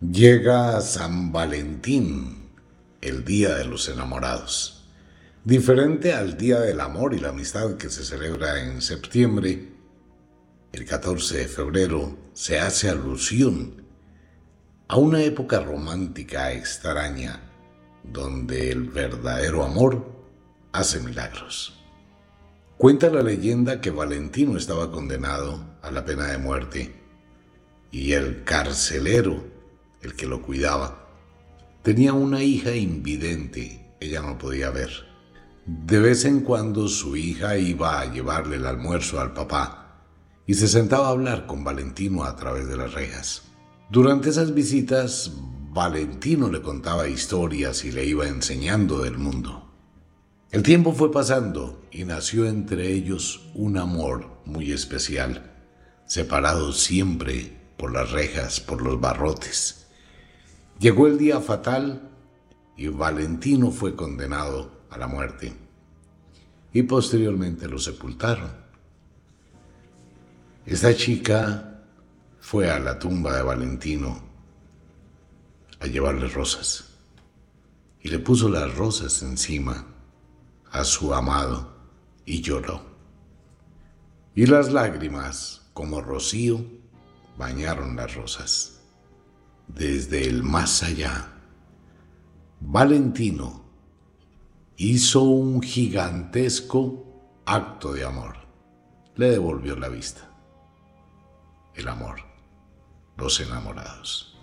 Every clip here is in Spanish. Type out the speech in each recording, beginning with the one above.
Llega San Valentín, el Día de los Enamorados. Diferente al Día del Amor y la Amistad que se celebra en septiembre, el 14 de febrero se hace alusión a una época romántica extraña donde el verdadero amor hace milagros. Cuenta la leyenda que Valentino estaba condenado a la pena de muerte y el carcelero el que lo cuidaba, tenía una hija invidente, ella no podía ver. De vez en cuando su hija iba a llevarle el almuerzo al papá y se sentaba a hablar con Valentino a través de las rejas. Durante esas visitas, Valentino le contaba historias y le iba enseñando del mundo. El tiempo fue pasando y nació entre ellos un amor muy especial, separados siempre por las rejas, por los barrotes. Llegó el día fatal y Valentino fue condenado a la muerte y posteriormente lo sepultaron. Esta chica fue a la tumba de Valentino a llevarle rosas y le puso las rosas encima a su amado y lloró. Y las lágrimas, como rocío, bañaron las rosas desde el más allá, Valentino hizo un gigantesco acto de amor. Le devolvió la vista. El amor, los enamorados.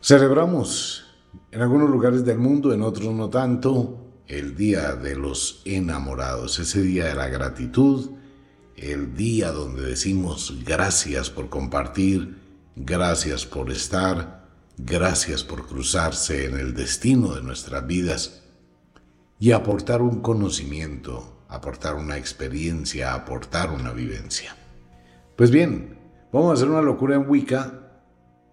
Celebramos en algunos lugares del mundo, en otros no tanto, el Día de los Enamorados, ese día de la gratitud, el día donde decimos gracias por compartir Gracias por estar, gracias por cruzarse en el destino de nuestras vidas y aportar un conocimiento, aportar una experiencia, aportar una vivencia. Pues bien, vamos a hacer una locura en Wicca.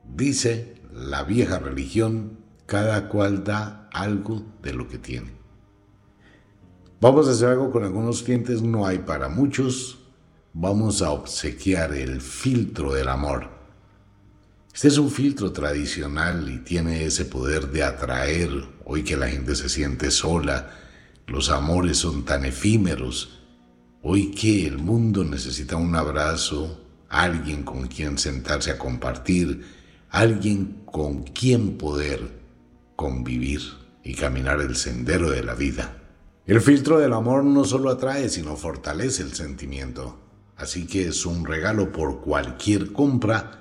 Dice la vieja religión, cada cual da algo de lo que tiene. Vamos a hacer algo con algunos clientes, no hay para muchos. Vamos a obsequiar el filtro del amor este es un filtro tradicional y tiene ese poder de atraer, hoy que la gente se siente sola, los amores son tan efímeros, hoy que el mundo necesita un abrazo, alguien con quien sentarse a compartir, alguien con quien poder convivir y caminar el sendero de la vida. El filtro del amor no solo atrae, sino fortalece el sentimiento. Así que es un regalo por cualquier compra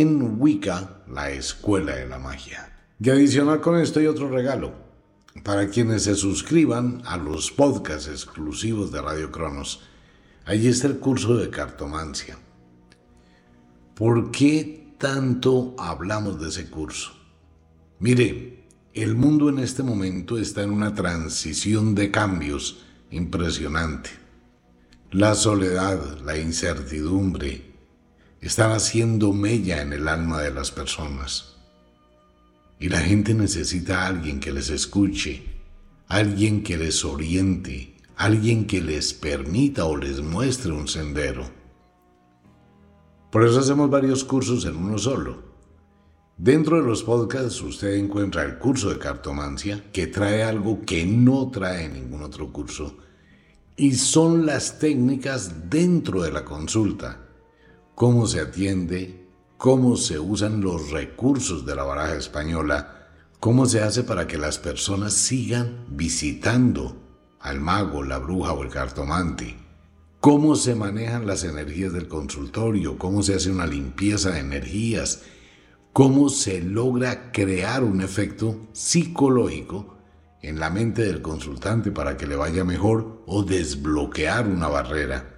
en Wicca, la escuela de la magia. Y adicional con esto hay otro regalo. Para quienes se suscriban a los podcasts exclusivos de Radio Cronos, allí está el curso de cartomancia. ¿Por qué tanto hablamos de ese curso? Mire, el mundo en este momento está en una transición de cambios impresionante. La soledad, la incertidumbre, están haciendo mella en el alma de las personas. Y la gente necesita a alguien que les escuche, alguien que les oriente, alguien que les permita o les muestre un sendero. Por eso hacemos varios cursos en uno solo. Dentro de los podcasts usted encuentra el curso de cartomancia, que trae algo que no trae ningún otro curso, y son las técnicas dentro de la consulta cómo se atiende, cómo se usan los recursos de la baraja española, cómo se hace para que las personas sigan visitando al mago, la bruja o el cartomante, cómo se manejan las energías del consultorio, cómo se hace una limpieza de energías, cómo se logra crear un efecto psicológico en la mente del consultante para que le vaya mejor o desbloquear una barrera.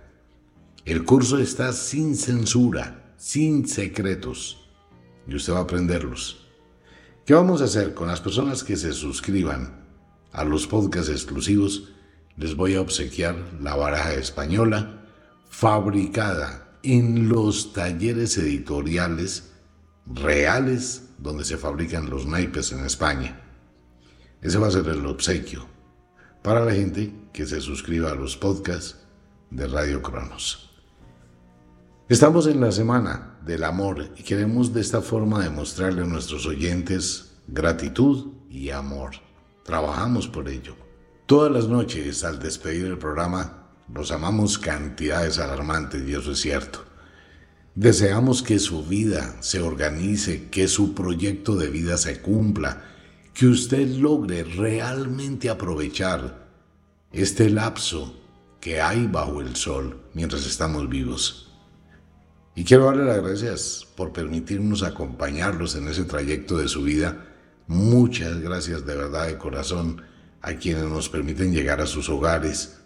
El curso está sin censura, sin secretos, y usted va a aprenderlos. ¿Qué vamos a hacer con las personas que se suscriban a los podcasts exclusivos? Les voy a obsequiar la baraja española fabricada en los talleres editoriales reales donde se fabrican los naipes en España. Ese va a ser el obsequio para la gente que se suscriba a los podcasts de Radio Cronos. Estamos en la semana del amor y queremos de esta forma demostrarle a nuestros oyentes gratitud y amor. Trabajamos por ello. Todas las noches al despedir el programa los amamos cantidades alarmantes y eso es cierto. Deseamos que su vida se organice, que su proyecto de vida se cumpla, que usted logre realmente aprovechar este lapso que hay bajo el sol mientras estamos vivos. Y quiero darle las gracias por permitirnos acompañarlos en ese trayecto de su vida. Muchas gracias de verdad de corazón a quienes nos permiten llegar a sus hogares,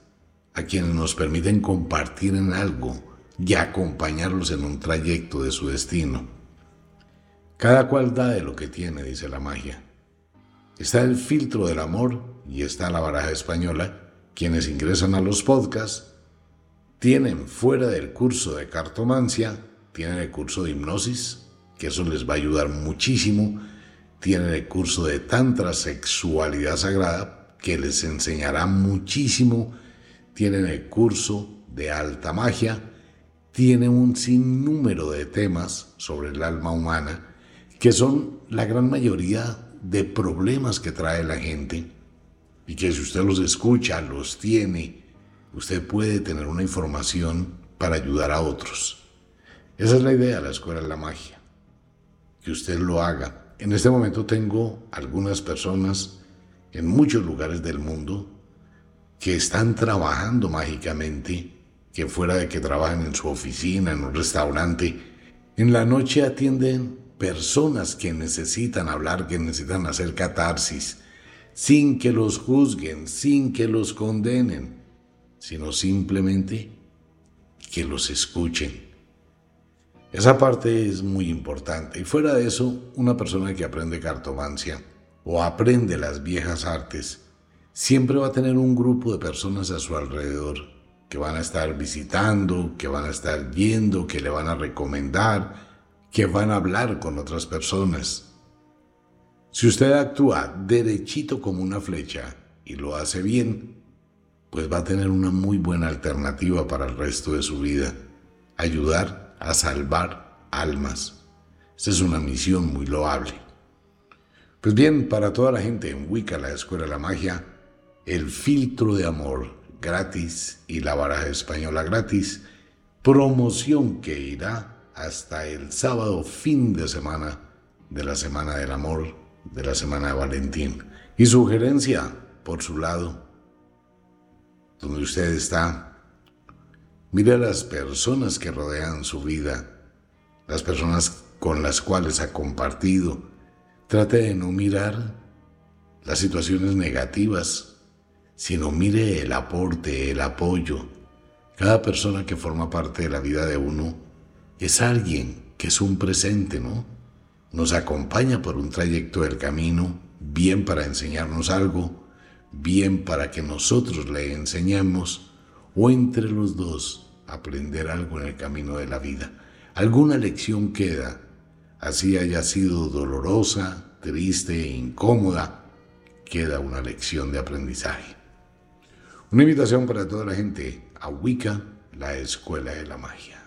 a quienes nos permiten compartir en algo y acompañarlos en un trayecto de su destino. Cada cual da de lo que tiene, dice la magia. Está el filtro del amor y está la baraja española. Quienes ingresan a los podcasts tienen fuera del curso de cartomancia, tienen el curso de hipnosis, que eso les va a ayudar muchísimo. Tienen el curso de tantra sexualidad sagrada, que les enseñará muchísimo. Tienen el curso de alta magia, tiene un sinnúmero de temas sobre el alma humana que son la gran mayoría de problemas que trae la gente y que si usted los escucha, los tiene, usted puede tener una información para ayudar a otros. Esa es la idea de la Escuela de la Magia, que usted lo haga. En este momento tengo algunas personas en muchos lugares del mundo que están trabajando mágicamente que fuera de que trabajen en su oficina, en un restaurante, en la noche atienden personas que necesitan hablar, que necesitan hacer catarsis, sin que los juzguen, sin que los condenen, sino simplemente que los escuchen. Esa parte es muy importante. Y fuera de eso, una persona que aprende cartomancia o aprende las viejas artes, siempre va a tener un grupo de personas a su alrededor que van a estar visitando, que van a estar yendo, que le van a recomendar, que van a hablar con otras personas. Si usted actúa derechito como una flecha y lo hace bien, pues va a tener una muy buena alternativa para el resto de su vida, ayudar a salvar almas. Esta es una misión muy loable. Pues bien, para toda la gente en Wicca, la Escuela de la Magia, el filtro de amor gratis y la baraja española gratis, promoción que irá hasta el sábado fin de semana de la Semana del Amor, de la Semana de Valentín. Y sugerencia, por su lado, donde usted está, mire a las personas que rodean su vida, las personas con las cuales ha compartido. Trate de no mirar las situaciones negativas sino mire el aporte, el apoyo. Cada persona que forma parte de la vida de uno es alguien que es un presente, ¿no? Nos acompaña por un trayecto del camino, bien para enseñarnos algo, bien para que nosotros le enseñemos, o entre los dos aprender algo en el camino de la vida. Alguna lección queda, así haya sido dolorosa, triste e incómoda, queda una lección de aprendizaje. Una invitación para toda la gente a Wicca, la Escuela de la Magia.